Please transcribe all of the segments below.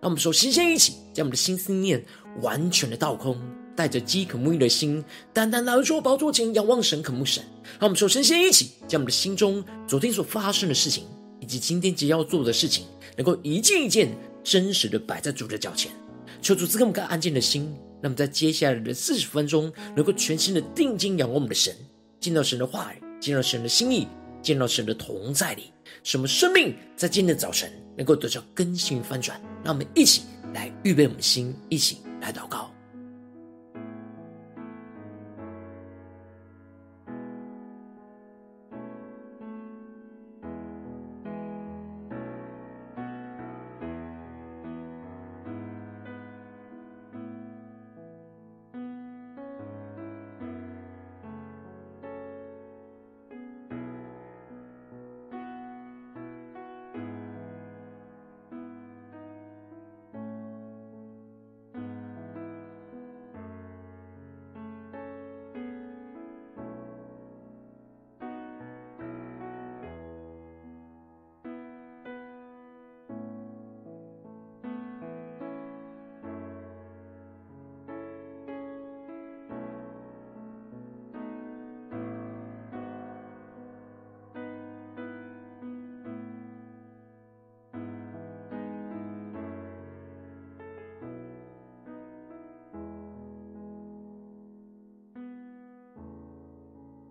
让我们首先先一起将我们的心思念完全的倒空。带着饥渴沐浴的心，单单来到宝座前仰望神、渴慕神。让我们首先先一起将我们的心中昨天所发生的事情，以及今天即将要做的事情，能够一件一件真实的摆在主的脚前，求主赐给我们个安静的心。那么在接下来的四十分钟，能够全心的定睛仰望我们的神，见到神的话语，见到神的心意，见到神的同在里，使我们生命在今天的早晨能够得到更新翻转。让我们一起来预备我们的心，一起来祷告。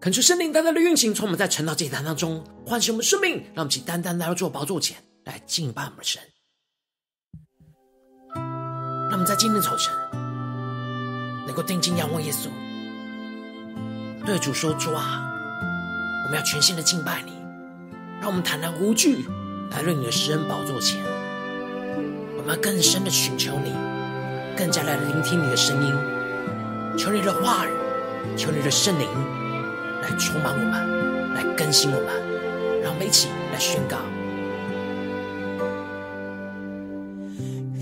恳求圣灵单单的运行，从我们在晨祷祭坛当中唤醒我们生命，让我们起单单来到主宝座前来敬拜我们神。让我们在今天早晨能够定睛仰望耶稣，对主说：“主啊，我们要全心的敬拜你。”让我们坦然无惧来到你的施恩宝座前，我们要更深的寻求你，更加来聆听你的声音，求你的话语，求你的圣灵。来充满我们，来更新我们，让我们一起来宣告。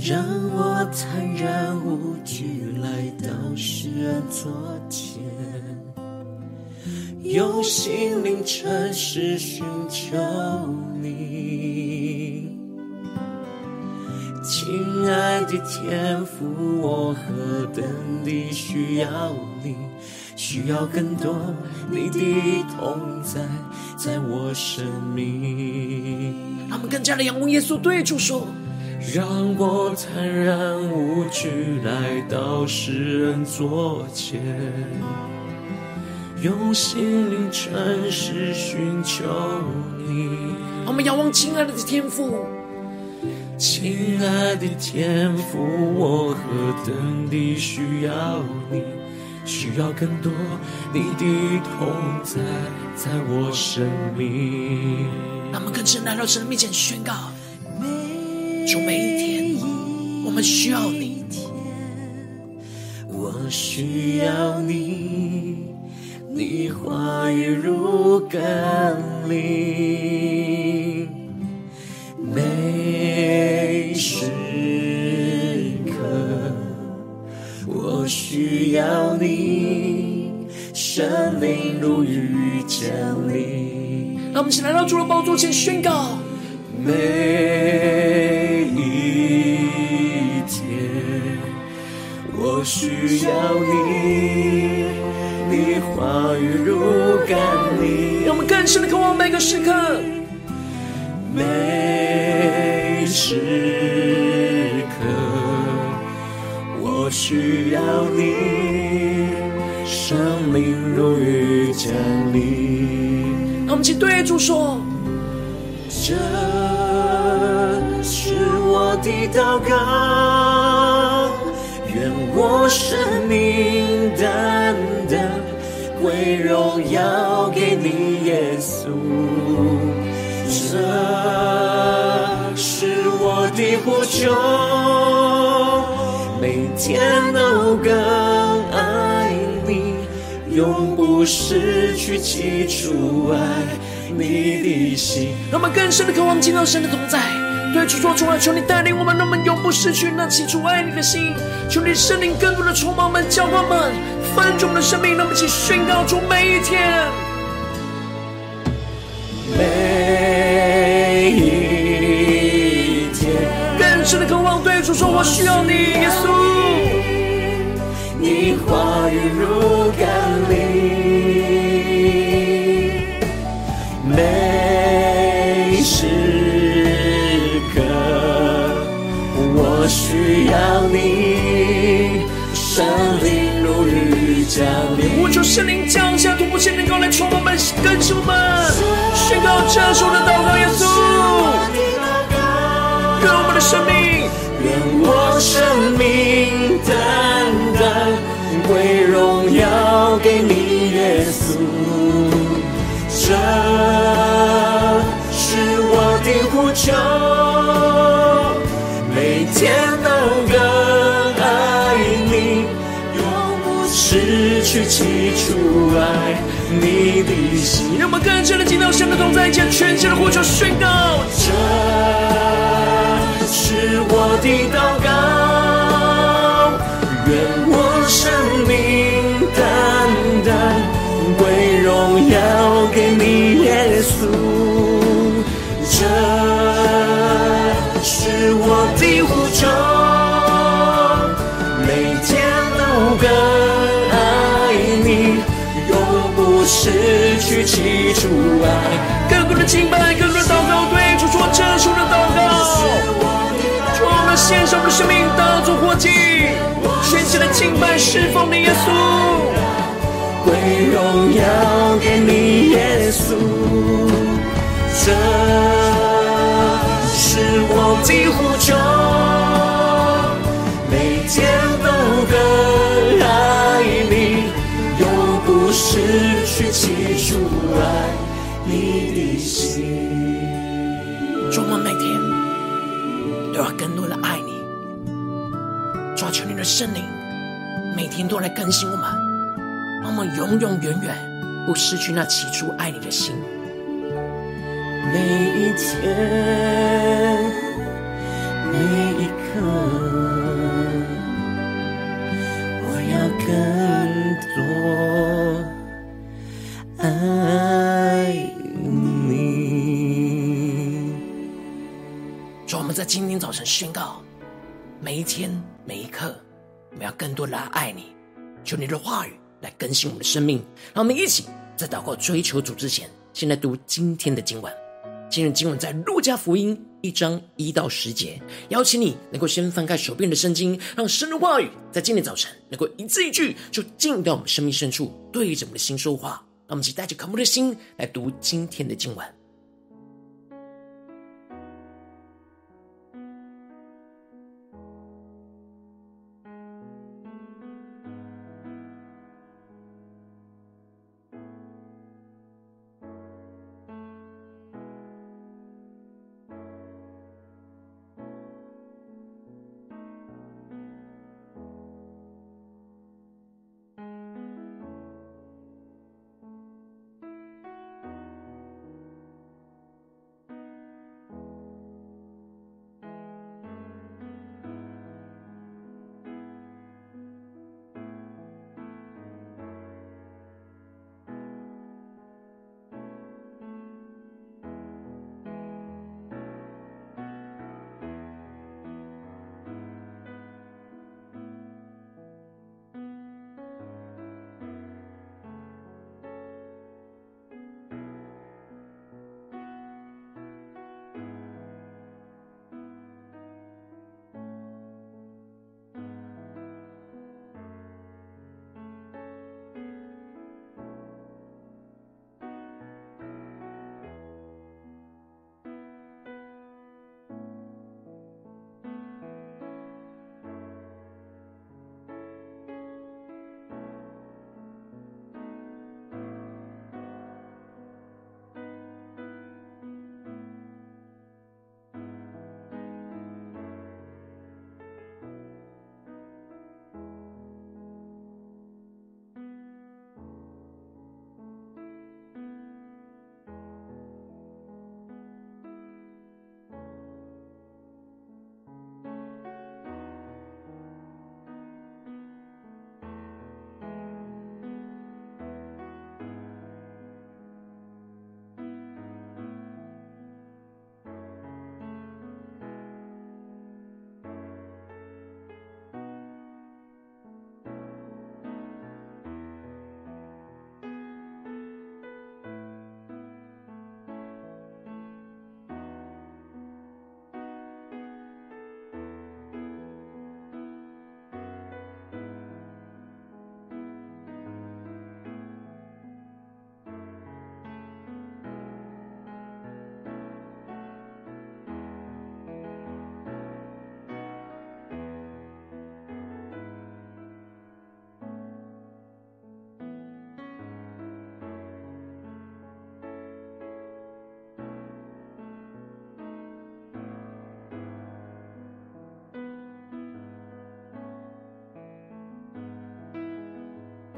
让我坦然无惧来到施恩座前，用心灵诚实寻求你，亲爱的天父，我何等地需要。需要更多你的同在，在我生命。让我们更加的仰望耶稣，对主说：让我坦然无惧来到世人座前，用心灵诚实寻求你。让我们仰望亲爱的天父，亲爱的天父，我何等地需要你。需要更多你的同在，在我生命。让我们更深来到神的面前宣告：就每一天，我们需要你。我需要你，你话语如甘霖，每时。需要你，生命如雨降临。让我们一起来到主的宝座前宣告：每一天，我需要你，你话语如甘霖。让我们更深的渴望每个时刻，每我需要你，生命如雨降临。让我们一起对主说：这是我的祷告，愿我生命单单归荣耀给你，耶稣。这是我的呼求。天都更爱你，永不失去起初爱你的心。让我们更深的渴望进到神的同在，对主说出来，求你带领我们，让我们永不失去那起初爱你的心。求你圣灵更多的充满我们，教导我们，翻转我们的生命，让我们一起宣告出每一天，每一，深的渴望对主说：我需要你，耶稣。你话语如甘霖，每时刻我需要你，圣灵如雨降临。我求圣灵降下突破性能够来充满我们，更新我们，宣告这首的祷告，耶稣，愿我们的生命，生命单单归荣耀给你，耶稣。这是我的呼求，每天都更爱你，永不失去起初爱你的心。让我们更深的进到神的同在，将全新的呼求宣告。这是我的祷你，耶稣。这是我的呼求，每天都更爱你，永不失去起初爱。更多的敬拜，更多的祷告，对主说这首的祷告。主，我们献上我们的生命当作活祭，全心的敬拜侍奉你，耶稣。荣耀给你，耶稣。这是我的呼求，每天都更爱你，永不失去起初爱你的心。主，我每天都要更多的爱你，抓，求你的圣灵每天都来更新我们，我们永永远远不失去那起初爱你的心。每一天，每一刻，我要更多爱你。主，我们在今天早晨宣告，每一天每一刻，我们要更多的来爱你。求你的话语来更新我们的生命，让我们一起在祷告追求主之前，先来读今天的经文。今日经文在路加福音一章一到十节，邀请你能够先翻开手边的圣经，让神的话语在今天早晨能够一字一句就进到我们生命深处，对着我们的心说话。让我们一起带着渴慕的心来读今天的经文。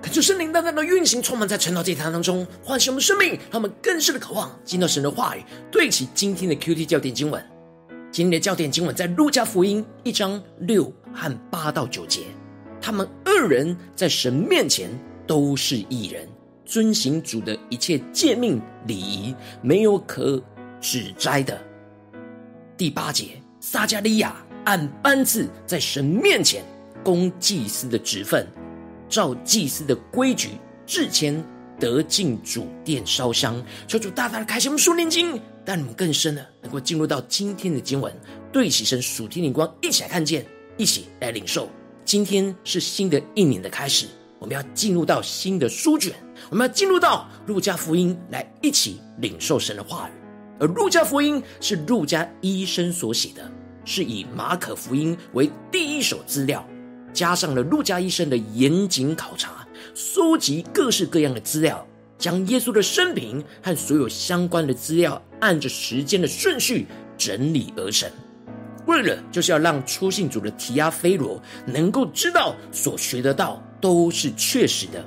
就圣灵单单的运行，充满在晨祷祭坛当中，唤醒我们生命，让我们更深的渴望进到神的话语，对齐今天的 QT 焦点经文。今天的焦点经文在路加福音一章六和八到九节。他们二人在神面前都是义人，遵行主的一切诫命礼仪，没有可指摘的。第八节，撒迦利亚按班次在神面前供祭司的职分。照祭司的规矩，制前得进主殿烧香，求主大大的开启我们属灵经，带你们更深的能够进入到今天的经文，对齐神属天灵光，一起来看见，一起来领受。今天是新的一年的开始，我们要进入到新的书卷，我们要进入到路加福音来一起领受神的话语。而路加福音是路加医生所写的，是以马可福音为第一手资料。加上了路加医生的严谨考察，搜集各式各样的资料，将耶稣的生平和所有相关的资料按着时间的顺序整理而成，为了就是要让初信主的提阿非罗能够知道所学得到都是确实的。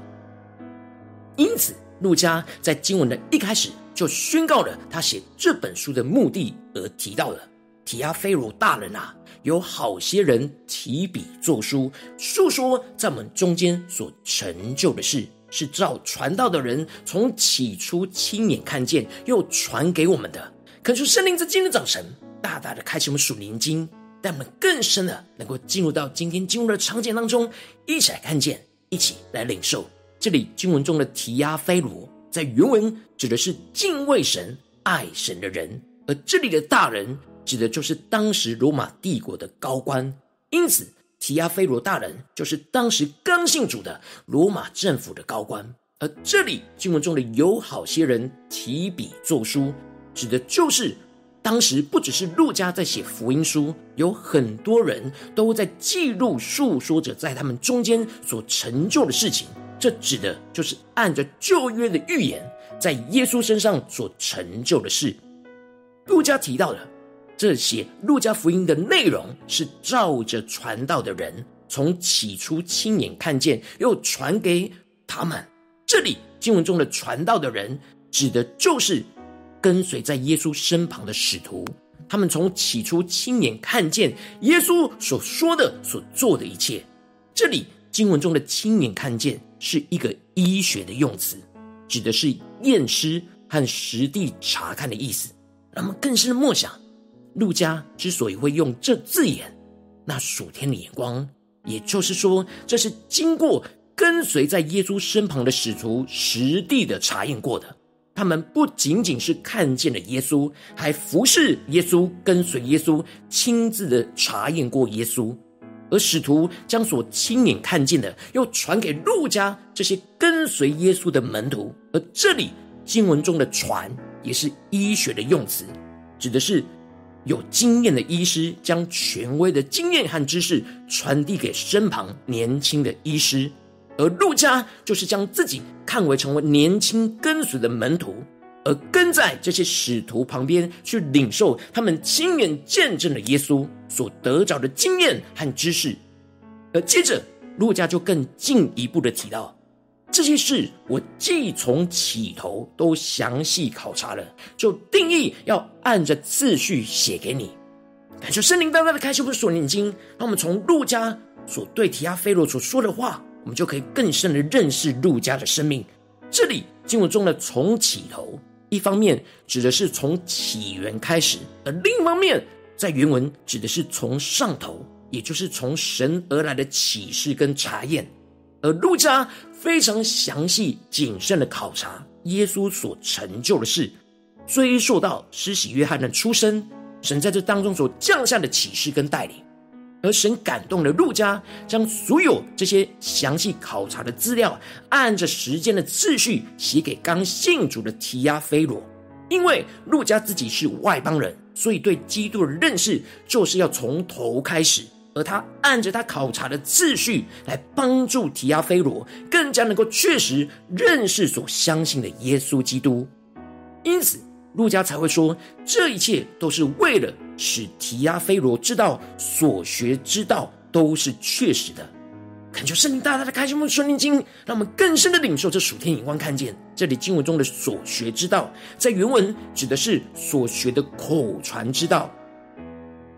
因此，路加在经文的一开始就宣告了他写这本书的目的，而提到了提阿非罗大人啊。有好些人提笔作书，述说在我们中间所成就的事，是照传道的人从起初亲眼看见，又传给我们的。恳求圣灵在今天早晨大大的开启我们属灵经，带我们更深的能够进入到今天经文的场景当中，一起来看见，一起来领受。这里经文中的提亚菲罗，在原文指的是敬畏神、爱神的人，而这里的大人。指的就是当时罗马帝国的高官，因此提亚非罗大人就是当时刚信主的罗马政府的高官。而这里经文中的有好些人提笔作书，指的就是当时不只是路加在写福音书，有很多人都在记录述说着在他们中间所成就的事情。这指的就是按着旧约的预言，在耶稣身上所成就的事。路加提到的。这些路加福音的内容是照着传道的人从起初亲眼看见，又传给他们。这里经文中的传道的人，指的就是跟随在耶稣身旁的使徒。他们从起初亲眼看见耶稣所说的、所做的一切。这里经文中的亲眼看见是一个医学的用词，指的是验尸和实地查看的意思。那么更深的默想。路加之所以会用这字眼，那属天的眼光，也就是说，这是经过跟随在耶稣身旁的使徒实地的查验过的。他们不仅仅是看见了耶稣，还服侍耶稣，跟随耶稣，亲自的查验过耶稣。而使徒将所亲眼看见的，又传给路加这些跟随耶稣的门徒。而这里经文中的“传”也是医学的用词，指的是。有经验的医师将权威的经验和知识传递给身旁年轻的医师，而路加就是将自己看为成为年轻跟随的门徒，而跟在这些使徒旁边去领受他们亲眼见证了耶稣所得着的经验和知识，而接着路加就更进一步的提到。这些事我既从起头都详细考察了，就定义要按着次序写给你。感谢圣灵大大的开启我们属灵经，让我们从路加所对提阿非罗所说的话，我们就可以更深的认识路加的生命。这里经文中的从起头，一方面指的是从起源开始，而另一方面在原文指的是从上头，也就是从神而来的启示跟查验。而路加非常详细谨慎的考察耶稣所成就的事，追溯到施洗约翰的出生，神在这当中所降下的启示跟带领，而神感动了路加，将所有这些详细考察的资料，按着时间的次序写给刚信主的提亚菲罗，因为路加自己是外邦人，所以对基督的认识就是要从头开始。而他按着他考察的次序来帮助提阿非罗，更加能够确实认识所相信的耶稣基督。因此，路加才会说，这一切都是为了使提阿非罗知道所学之道都是确实的。恳求圣灵大大的开启我们的属灵经，让我们更深的领受这属天眼光，看见这里经文中的所学之道，在原文指的是所学的口传之道。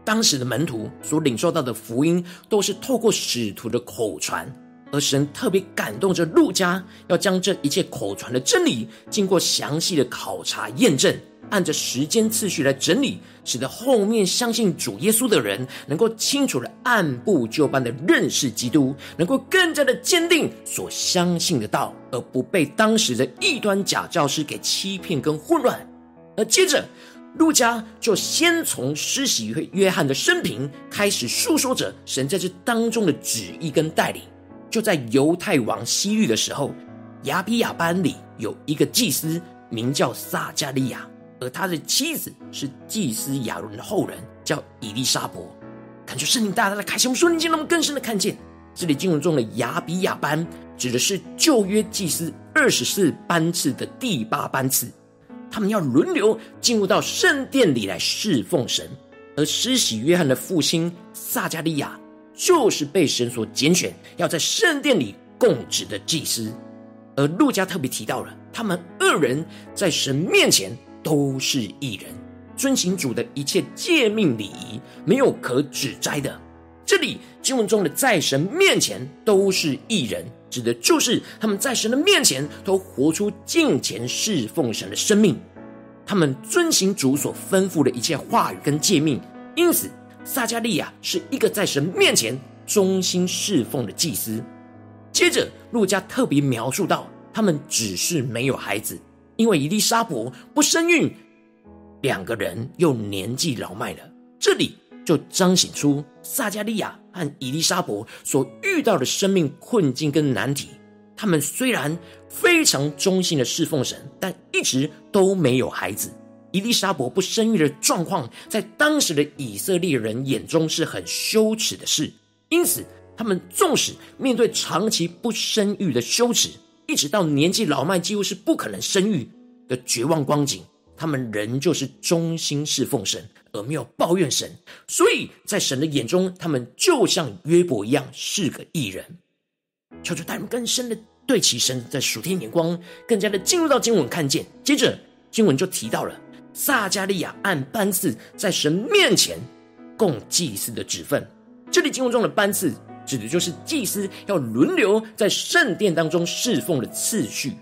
当时的门徒所领受到的福音，都是透过使徒的口传，而神特别感动着路加，要将这一切口传的真理，经过详细的考察验证。按着时间次序来整理，使得后面相信主耶稣的人能够清楚的按部就班的认识基督，能够更加的坚定所相信的道，而不被当时的异端假教师给欺骗跟混乱。而接着，路加就先从施洗约翰的生平开始述说着神在这当中的旨意跟带领。就在犹太王希律的时候，亚比亚班里有一个祭司名叫撒迦利亚。而他的妻子是祭司亚伦的后人，叫以利沙伯。感觉圣灵大大的开启，我们说，你让我们更深的看见，这里经文中的亚比亚班指的是旧约祭司二十四班次的第八班次，他们要轮流进入到圣殿里来侍奉神。而施洗约翰的父亲撒迦利亚，就是被神所拣选，要在圣殿里供职的祭司。而路加特别提到了，他们二人在神面前。都是义人，遵行主的一切诫命礼仪，没有可指摘的。这里经文中的在神面前都是义人，指的就是他们在神的面前都活出敬虔侍奉神的生命。他们遵行主所吩咐的一切话语跟诫命，因此撒迦利亚是一个在神面前忠心侍奉的祭司。接着，路加特别描述到，他们只是没有孩子。因为伊丽莎伯不生育，两个人又年纪老迈了，这里就彰显出撒迦利亚和以利沙伯所遇到的生命困境跟难题。他们虽然非常忠心的侍奉神，但一直都没有孩子。伊丽莎伯不生育的状况，在当时的以色列人眼中是很羞耻的事，因此他们纵使面对长期不生育的羞耻。一直到年纪老迈，几乎是不可能生育的绝望光景，他们仍旧是忠心侍奉神，而没有抱怨神。所以在神的眼中，他们就像约伯一样，是个异人。求主带人更深的对齐神的属天眼光，更加的进入到经文看见。接着经文就提到了撒迦利亚按班次在神面前供祭司的职分。这里经文中的班次。指的就是祭司要轮流在圣殿当中侍奉的次序，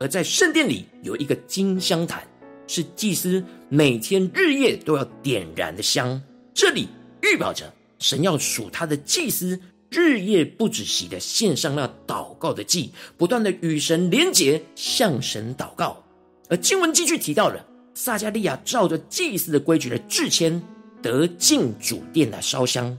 而在圣殿里有一个金香坛，是祭司每天日夜都要点燃的香。这里预表着神要数他的祭司日夜不止息的献上那祷告的祭，不断的与神连结，向神祷告。而经文继续提到了撒迦利亚照着祭司的规矩来制签，得进主殿来烧香。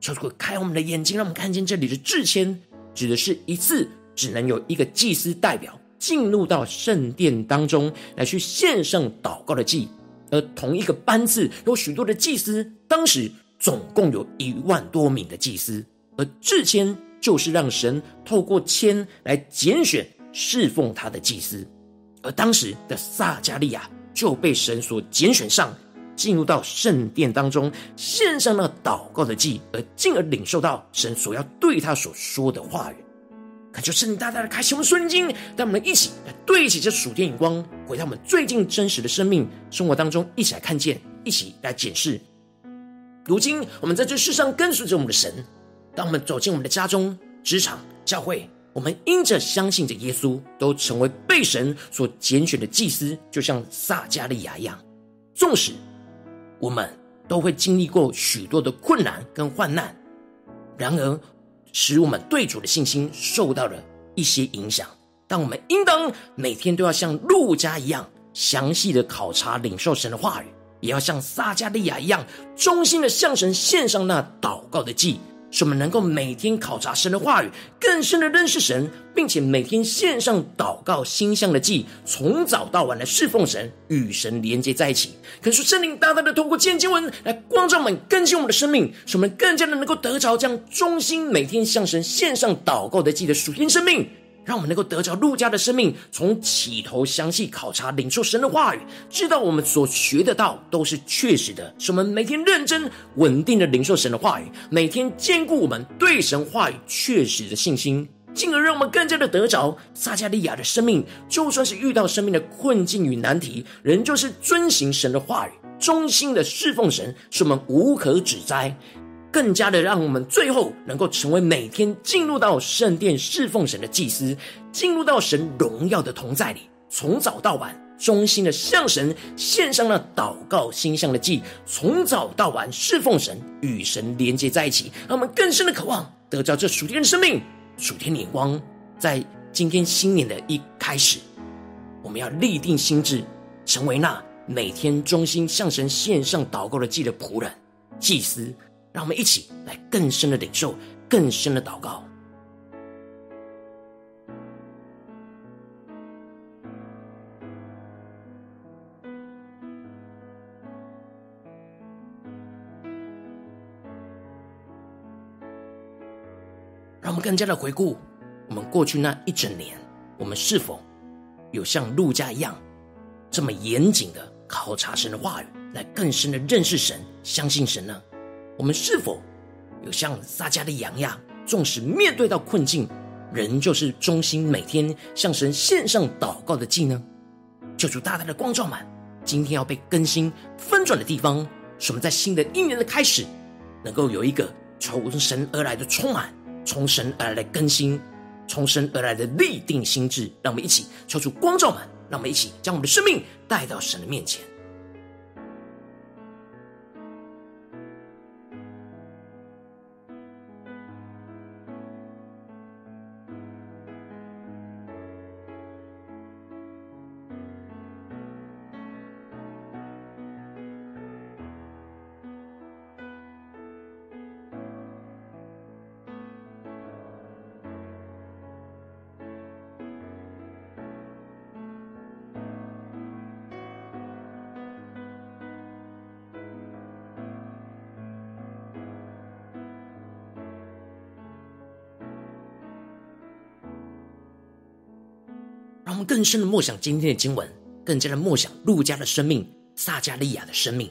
求主开我们的眼睛，让我们看见这里的制签，指的是一次只能有一个祭司代表进入到圣殿当中来去献上祷告的祭，而同一个班次有许多的祭司，当时总共有一万多名的祭司，而制签就是让神透过签来拣选侍奉他的祭司，而当时的撒迦利亚就被神所拣选上。进入到圣殿当中，献上了祷告的祭，而进而领受到神所要对他所说的话语。恳求圣灵大大的开启我们属灵经，让我们一起来对齐这属天眼光，回到我们最近真实的生命生活当中，一起来看见，一起来检视。如今我们在这世上跟随着我们的神，当我们走进我们的家中、职场、教会，我们因着相信着耶稣，都成为被神所拣选的祭司，就像撒迦利亚一样，纵使。我们都会经历过许多的困难跟患难，然而使我们对主的信心受到了一些影响。但我们应当每天都要像路加一样详细的考察领受神的话语，也要像撒迦利亚一样忠心的向神献上那祷告的祭。使我们能够每天考察神的话语，更深的认识神，并且每天献上祷告心香的祭，从早到晚来侍奉神，与神连接在一起。可是圣灵大大的透过千经文来光照我们，更新我们的生命，使我们更加的能够得着这样忠心每天向神献上祷告的祭的属天生命，让我们能够得着路加的生命，从起头详细考察领受神的话语，知道我们所学的道都是确实的，使我们每天认真稳定的领受神的话语，每天坚固我们对神话语确实的信心，进而让我们更加的得着撒迦利亚的生命。就算是遇到生命的困境与难题，仍旧是遵行神的话语，忠心的侍奉神，是我们无可指摘。更加的让我们最后能够成为每天进入到圣殿侍奉神的祭司，进入到神荣耀的同在里，从早到晚忠心的向神献上了祷告心香的祭，从早到晚侍奉神，与神连接在一起，让我们更深的渴望得到这属天的生命、属天的眼光。在今天新年的一开始，我们要立定心志，成为那每天忠心向神献上祷告的祭的仆人、祭司。让我们一起来更深的领受，更深的祷告。让我们更加的回顾我们过去那一整年，我们是否有像路加一样这么严谨的考察神的话语，来更深的认识神、相信神呢？我们是否有像撒迦利亚一样，纵使面对到困境，仍旧是忠心每天向神献上祷告的祭呢？求主大大的光照满，今天要被更新翻转的地方，使我们在新的一年的开始，能够有一个从神而来的充满，从神而来的更新，从神而来的立定心志。让我们一起求主光照满，让我们一起将我们的生命带到神的面前。更深的默想今天的经文，更加的默想路加的生命、撒迦利亚的生命。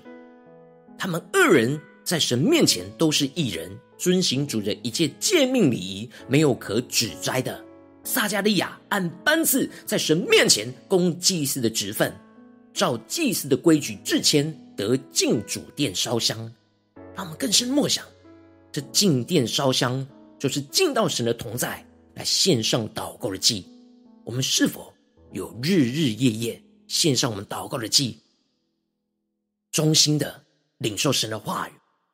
他们二人在神面前都是一人，遵行主的一切诫命礼仪，没有可指摘的。撒迦利亚按班次在神面前供祭司的职分，照祭司的规矩制签，得进主殿烧香。让我们更深默想，这进殿烧香就是进到神的同在，来献上祷告的祭。我们是否有日日夜夜献上我们祷告的祭，忠心的领受神的话语，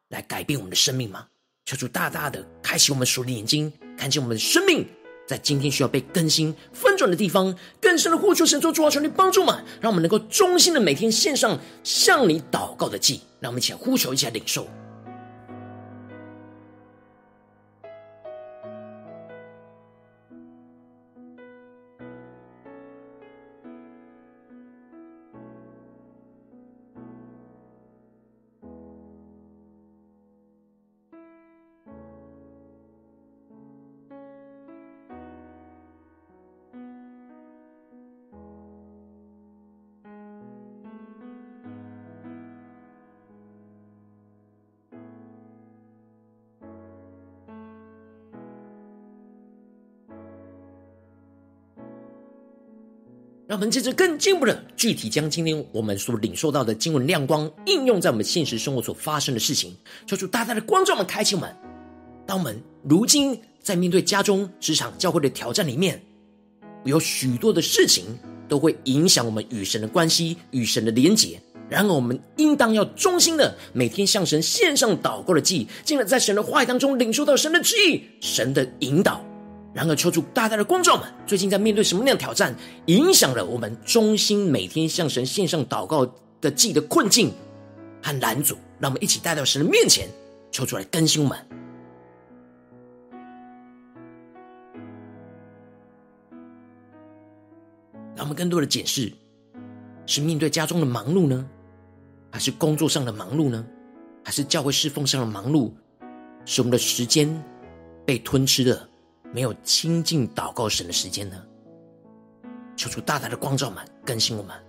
来改变我们的生命吗？求主大大的开启我们属灵的眼睛，看见我们的生命在今天需要被更新翻转的地方，更深的呼求神做主啊，求你帮助嘛，让我们能够忠心的每天献上向你祷告的祭，让我们一起来呼求，一起来领受。让我们接着更进一步的具体将今天我们所领受到的经文亮光应用在我们现实生活所发生的事情，求主大大的光照我们，开启我们。当我们如今在面对家中、职场、教会的挑战里面，有许多的事情都会影响我们与神的关系、与神的连结。然而，我们应当要忠心的每天向神献上祷告的祭，进而在神的话语当中领受到神的旨意、神的引导。然而，求主大大的光照们，最近在面对什么样的挑战，影响了我们中心每天向神献上祷告的祭的困境和拦阻？让我们一起带到神的面前，求主来更新我们。让我们更多的解释：是面对家中的忙碌呢，还是工作上的忙碌呢，还是教会侍奉上的忙碌，使我们的时间被吞吃了？没有亲近祷告神的时间呢？求主大大的光照们，更新我们。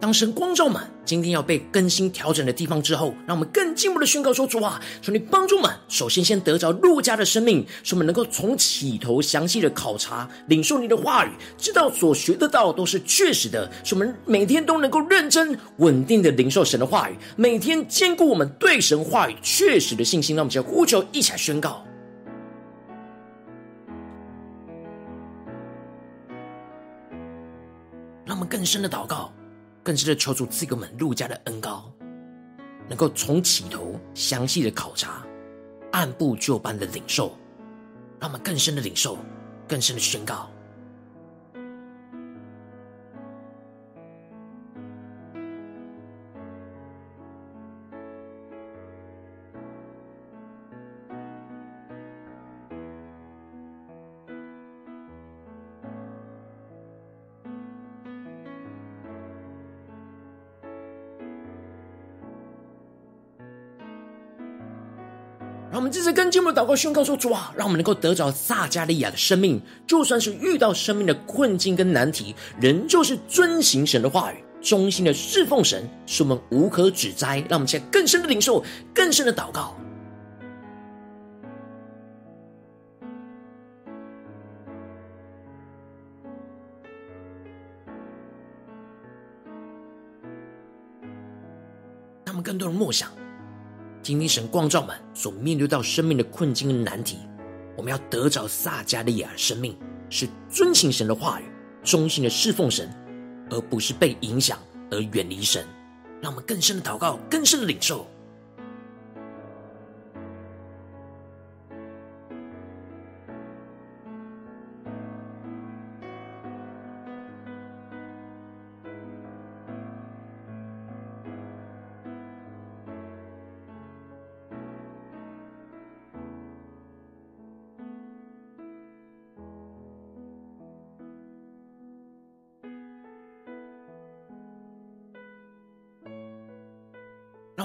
当神光照满今天要被更新调整的地方之后，让我们更进一步的宣告说：“主啊，求你帮助们，首先先得着陆家的生命，使我们能够从起头详细的考察、领受你的话语，知道所学得到都是确实的，使我们每天都能够认真、稳定的领受神的话语，每天兼顾我们对神话语确实的信心。”让我们就呼求，一起来宣告，让我们更深的祷告。更是的求助赐给我们路家的恩高，能够从起头详细的考察，按部就班的领受，让我们更深的领受，更深的宣告。这次跟进我们的祷告宣告说：“主啊，让我们能够得着撒迦利亚的生命，就算是遇到生命的困境跟难题，仍旧是遵行神的话语，忠心的侍奉神，使我们无可指摘。”让我们现在更深的领受，更深的祷告。让我们更多人默想。今天神光照们所面对到生命的困境跟难题，我们要得着撒迦利亚的生命，是遵行神的话语，忠心的侍奉神，而不是被影响而远离神。让我们更深的祷告，更深的领受。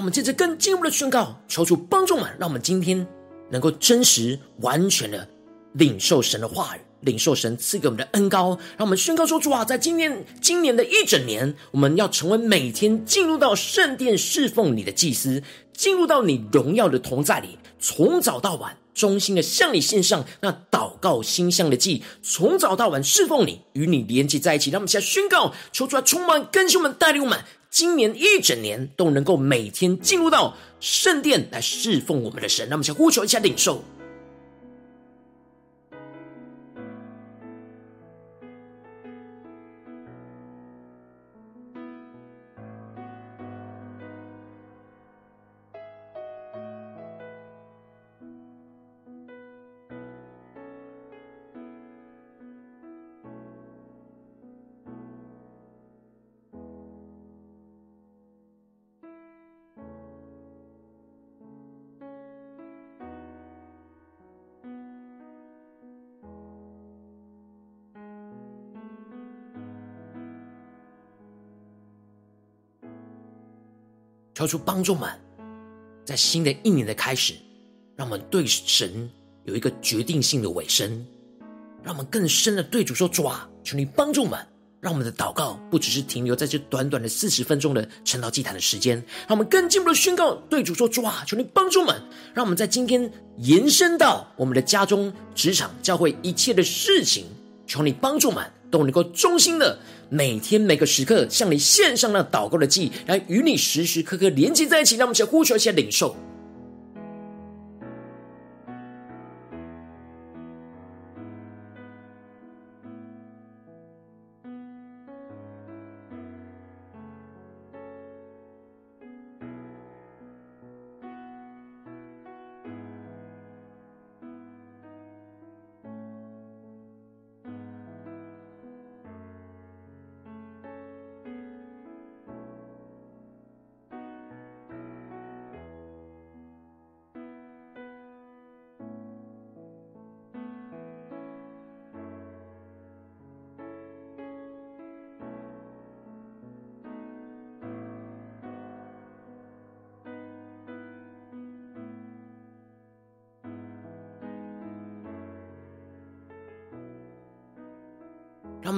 我们接着更进一步的宣告，求主帮助们，让我们今天能够真实完全的领受神的话语，领受神赐给我们的恩膏。让我们宣告说：主啊，在今年今年的一整年，我们要成为每天进入到圣殿侍奉你的祭司，进入到你荣耀的同在里，从早到晚忠心的向你献上那祷告心香的祭，从早到晚侍奉你，与你连接在一起。让我们现在宣告，求主来充满更新我们，带领我们。今年一整年都能够每天进入到圣殿来侍奉我们的神，那么，想呼求一下领受。求主帮助们，在新的一年的开始，让我们对神有一个决定性的委身，让我们更深的对主说：“主啊，求你帮助们，让我们的祷告不只是停留在这短短的四十分钟的晨祷祭坛的时间，让我们更进一步的宣告，对主说：‘主啊，求你帮助们，让我们在今天延伸到我们的家中、职场、教会一切的事情，求你帮助们。’”都能够衷心的每天每个时刻向你献上那祷告的祭，来与你时时刻刻连接在一起。让我们一起呼求一下领受。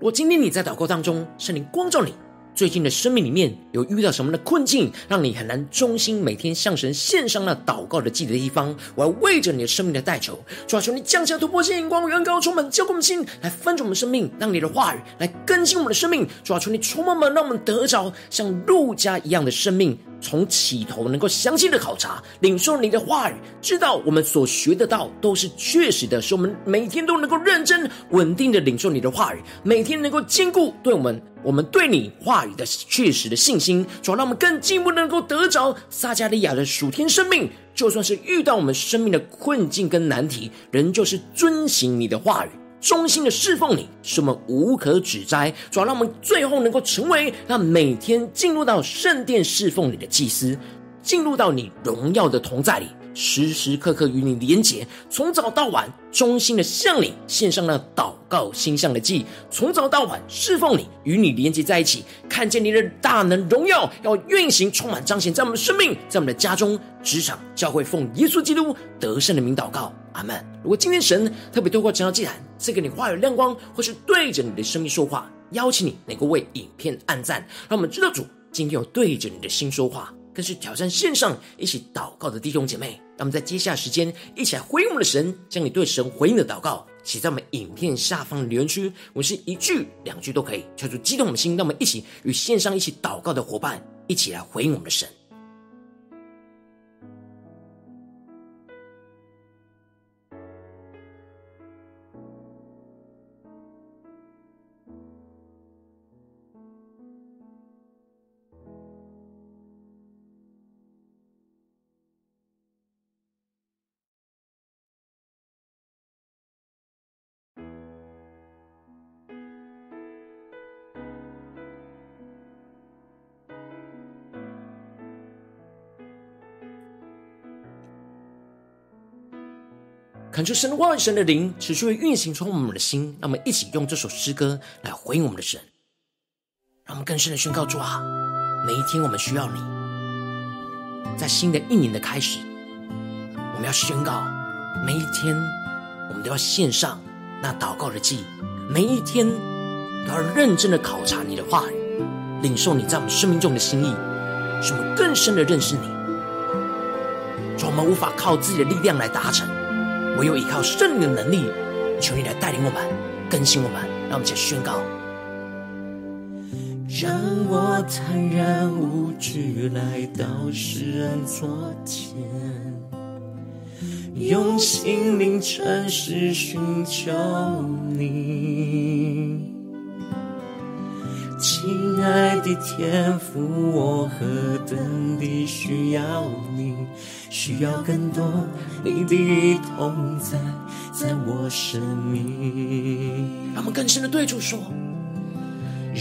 我今天你在祷告当中，圣灵光照你，最近的生命里面有遇到什么的困境，让你很难忠心每天向神献上那祷告的祭的地方，我要为着你的生命的代求，主啊，求你降下突破性眼光，远高充满浇灌我们心，来翻转我们生命，让你的话语来更新我们的生命，主啊，求你充满我们，让我们得着像路加一样的生命。从起头能够详细的考察，领受你的话语，知道我们所学的道都是确实的，使我们每天都能够认真稳定的领受你的话语，每天能够坚固对我们我们对你话语的确实的信心，主要让我们更进一步能够得着撒迦利亚的属天生命。就算是遇到我们生命的困境跟难题，仍旧是遵行你的话语。忠心的侍奉你，使我们无可指摘。主要让我们最后能够成为那每天进入到圣殿侍奉你的祭司，进入到你荣耀的同在里，时时刻刻与你连结，从早到晚忠心的向你献上那祷告心向的祭，从早到晚侍奉你，与你连结在一起，看见你的大能荣耀要运行充满彰显在我们的生命，在我们的家中、职场、教会，奉耶稣基督得胜的名祷告。阿门。如果今天神特别透过这张祭坛赐给你话语亮光，或是对着你的生命说话，邀请你能够为影片按赞，让我们知道主今天有对着你的心说话，更是挑战线上一起祷告的弟兄姐妹。让我们在接下来时间一起来回应我们的神，将你对神回应的祷告写在我们影片下方的留言区，我们是一句两句都可以，求主激动我们的心，让我们一起与线上一起祷告的伙伴一起来回应我们的神。恳求神的万、神的灵持续运行充满我们的心，让我们一起用这首诗歌来回应我们的神，让我们更深的宣告：主啊，每一天我们需要你。在新的一年的开始，我们要宣告：每一天我们都要献上那祷告的祭，每一天都要认真的考察你的话语，领受你在我们生命中的心意，使我们更深的认识你。主，我们无法靠自己的力量来达成。唯有依靠圣灵的能力，求你来带领我们、更新我们，让我们一起宣告。让我坦然无惧来到世人座前，用心灵诚实寻求你。亲爱的天父，我何等地需要你。需要更多你的同在，在我生命。让我们更深的对主说：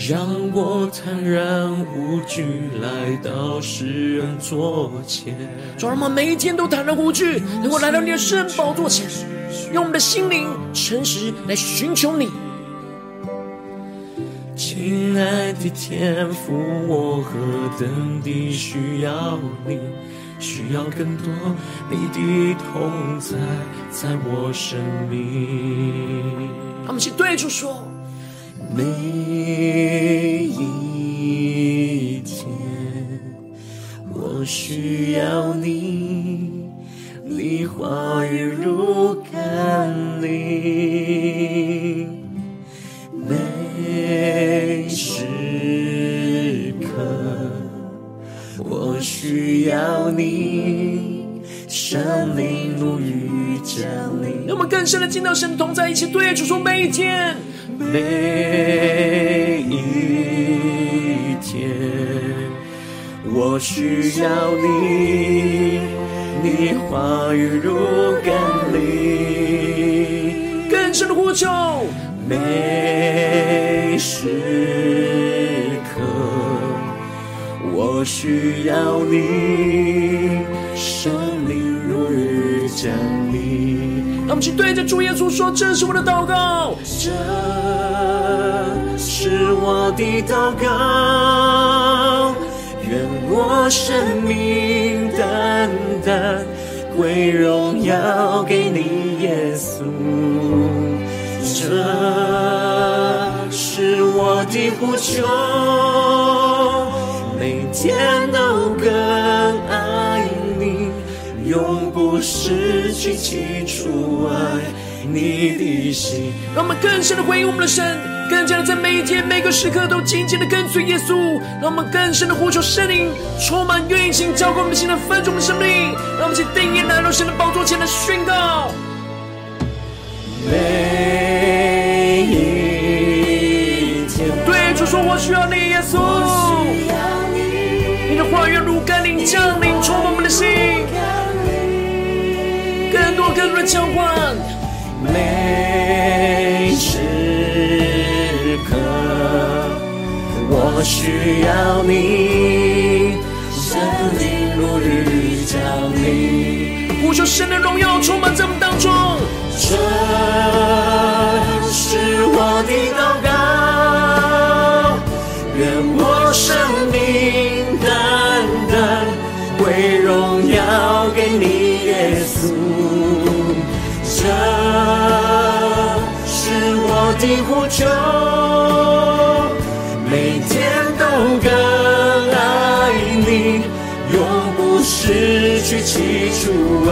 让我坦然无惧来到世人座前。主，让我们每一天都坦然无惧，能够来到你的圣宝座前，用我们的心灵诚实来寻求你。亲爱的天父，我何等地需要你。需要更多你的同在，在我生命。他们去对主说，每一天我需要你，你话语如甘霖，需要你，生命如雨降临。让我们更深的进到神同在一起，对主说每一天，每一天，我需要你，你话语如甘霖，更深的呼求，每时，我需要你，生命如雨降临。让我们去对着主耶稣说：“这是我的祷告，这是我的祷告，愿我生命单单归荣耀给你，耶稣。这是我的呼求，天都更爱你。”永不失去起初爱你的心。让我们更深的回应我们的神，更加的在每一天每个时刻都紧紧的跟随耶稣。让我们更深的呼求圣灵充满运行，浇灌我们心的分足的生命。让我们去定义来到神的宝座前来宣告。每一天，对主说：“我需要你，耶稣。甘霖降临，充满我们的心。”更多更多的交换，每时刻我需要你，生命如雨降临，呼求神的荣耀充满在我们当中。这是我的祷告，你，耶稣。这是我的呼求，每天都更爱你，永不失去起初爱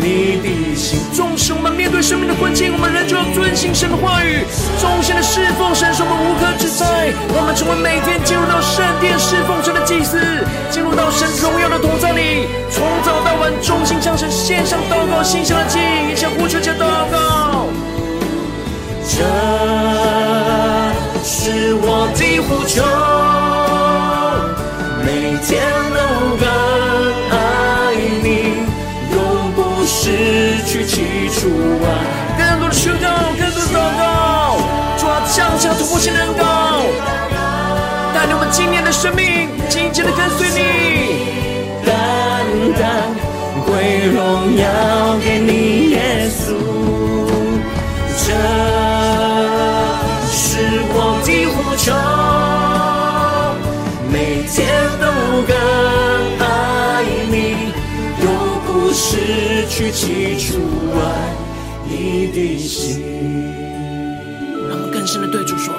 你的心。众使我们面对生命的困境，我们仍旧要遵行神的话语，忠心的侍奉神，是我们无可指摘。我们成为每天进入到圣殿侍奉神的祭司，进入到神荣耀的同在里，从早到晚忠心向神献上祷告，献上的祭，也向呼求加祷告。这是我的呼求，每天都更爱你，永不失去起初爱。啊，降下突破性的恩膏，带领我们今年的生命紧紧的跟随你，单单归荣耀给你，耶稣。这是我的呼求，每天都更爱你，永不失去起初爱你的心。对主说，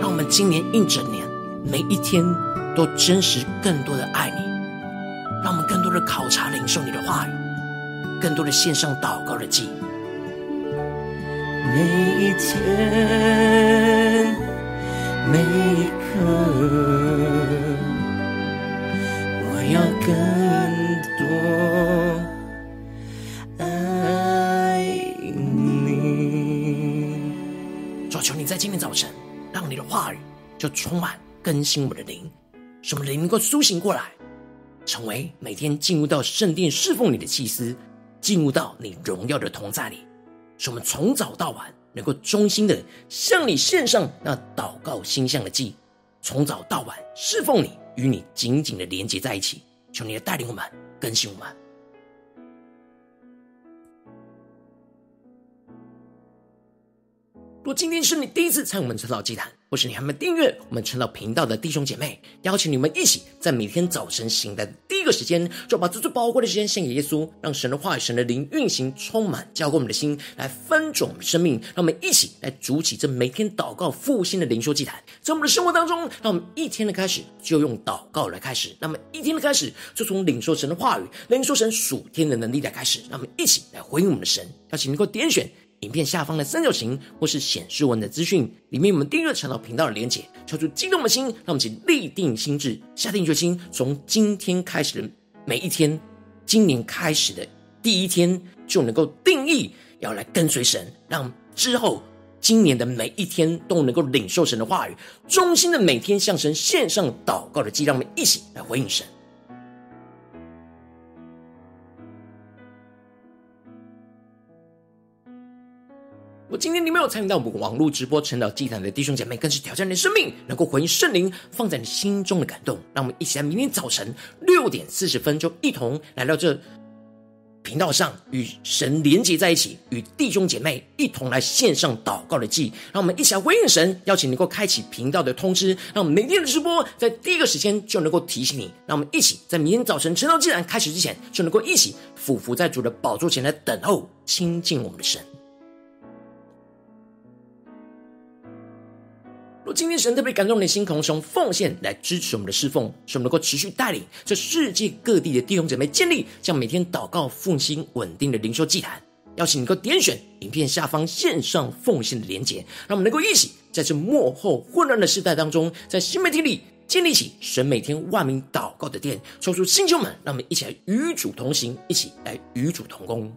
让我们今年一整年每一天都真实更多的爱你，让我们更多的考察领受你的话语，更多的献上祷告的祭。每一天，每一刻，我要更多在今天早晨，让你的话语就充满更新我们的灵，使我们灵能够苏醒过来，成为每天进入到圣殿侍奉你的祭司，进入到你荣耀的同在里。使我们从早到晚能够忠心的向你献上那祷告心向的祭，从早到晚侍奉你，与你紧紧的连接在一起。求你来带领我们，更新我们。若今天是你第一次参与我们晨祷祭坛，或是你还没订阅我们晨祷频道的弟兄姐妹，邀请你们一起在每天早晨醒来的第一个时间，就把这最宝贵的时间献给耶稣，让神的话语、神的灵运行充满，浇灌我们的心，来翻转我们的生命。让我们一起来筑起这每天祷告复兴的灵修祭坛，在我们的生活当中，让我们一天的开始就用祷告来开始，那么一天的开始就从领受神的话语、领受神属天的能力来开始。让我们一起来回应我们的神，邀请能够点选。影片下方的三角形，或是显示文的资讯里面，我们订阅晨祷频道的连结，敲出激动的心，让我们一起立定心志，下定决心，从今天开始的每一天，今年开始的第一天，就能够定义要来跟随神，让之后今年的每一天都能够领受神的话语，衷心的每天向神献上祷告的祭，让我们一起来回应神。我今天你没有参与到我们网络直播晨祷祭坛的弟兄姐妹，更是挑战你的生命，能够回应圣灵放在你心中的感动。让我们一起在明天早晨六点四十分，就一同来到这频道上，与神连接在一起，与弟兄姐妹一同来献上祷告的祭。让我们一起来回应神，邀请能够开启频道的通知，让我们每天的直播在第一个时间就能够提醒你。让我们一起在明天早晨晨祷祭坛开始之前，就能够一起俯伏在主的宝座前来等候亲近我们的神。若今天神特别感动你的心，同时用奉献来支持我们的侍奉，使我们能够持续带领这世界各地的弟兄姐妹建立这样每天祷告复兴稳定的灵修祭坛。邀请你能够点选影片下方线上奉献的连结，让我们能够一起在这幕后混乱的时代当中，在新媒体里建立起神每天万名祷告的殿。抽出星球们，让我们一起来与主同行，一起来与主同工。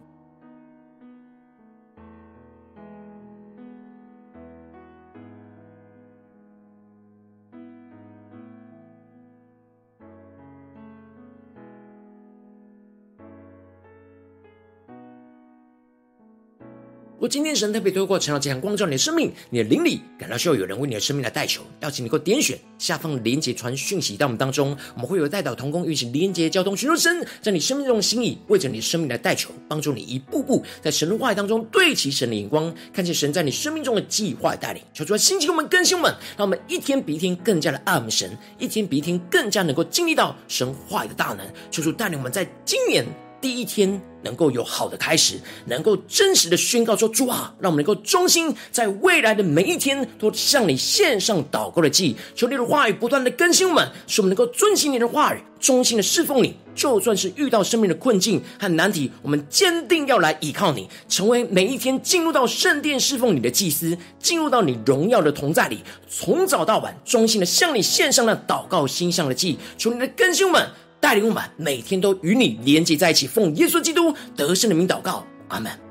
今天神特别透过晨祷祭坛光照你的生命，你的灵里感到需要有人为你的生命来代求，邀请你能够点选下方连结传讯息到我们当中，我们会有代祷同工运行连结交通，寻求神在你生命中的心意，为着你的生命来代求，帮助你一步步在神的话语当中对齐神的眼光，看见神在你生命中的计划带领。求主来兴起我们更新我们，让我们一天比一天更加的爱们神，一天比一天更加能够经历到神话语的大能。求主带领我们在今年。第一天能够有好的开始，能够真实的宣告说：“主啊，让我们能够忠心，在未来的每一天都向你献上祷告的祭。求你的话语不断的更新我们，使我们能够遵行你的话语，忠心的侍奉你。就算是遇到生命的困境和难题，我们坚定要来依靠你，成为每一天进入到圣殿侍奉你的祭司，进入到你荣耀的同在里，从早到晚忠心的向你献上那祷告心上的祭。求你的更新我们。”带领我们每天都与你连接在一起，奉耶稣基督得胜的名祷告，阿门。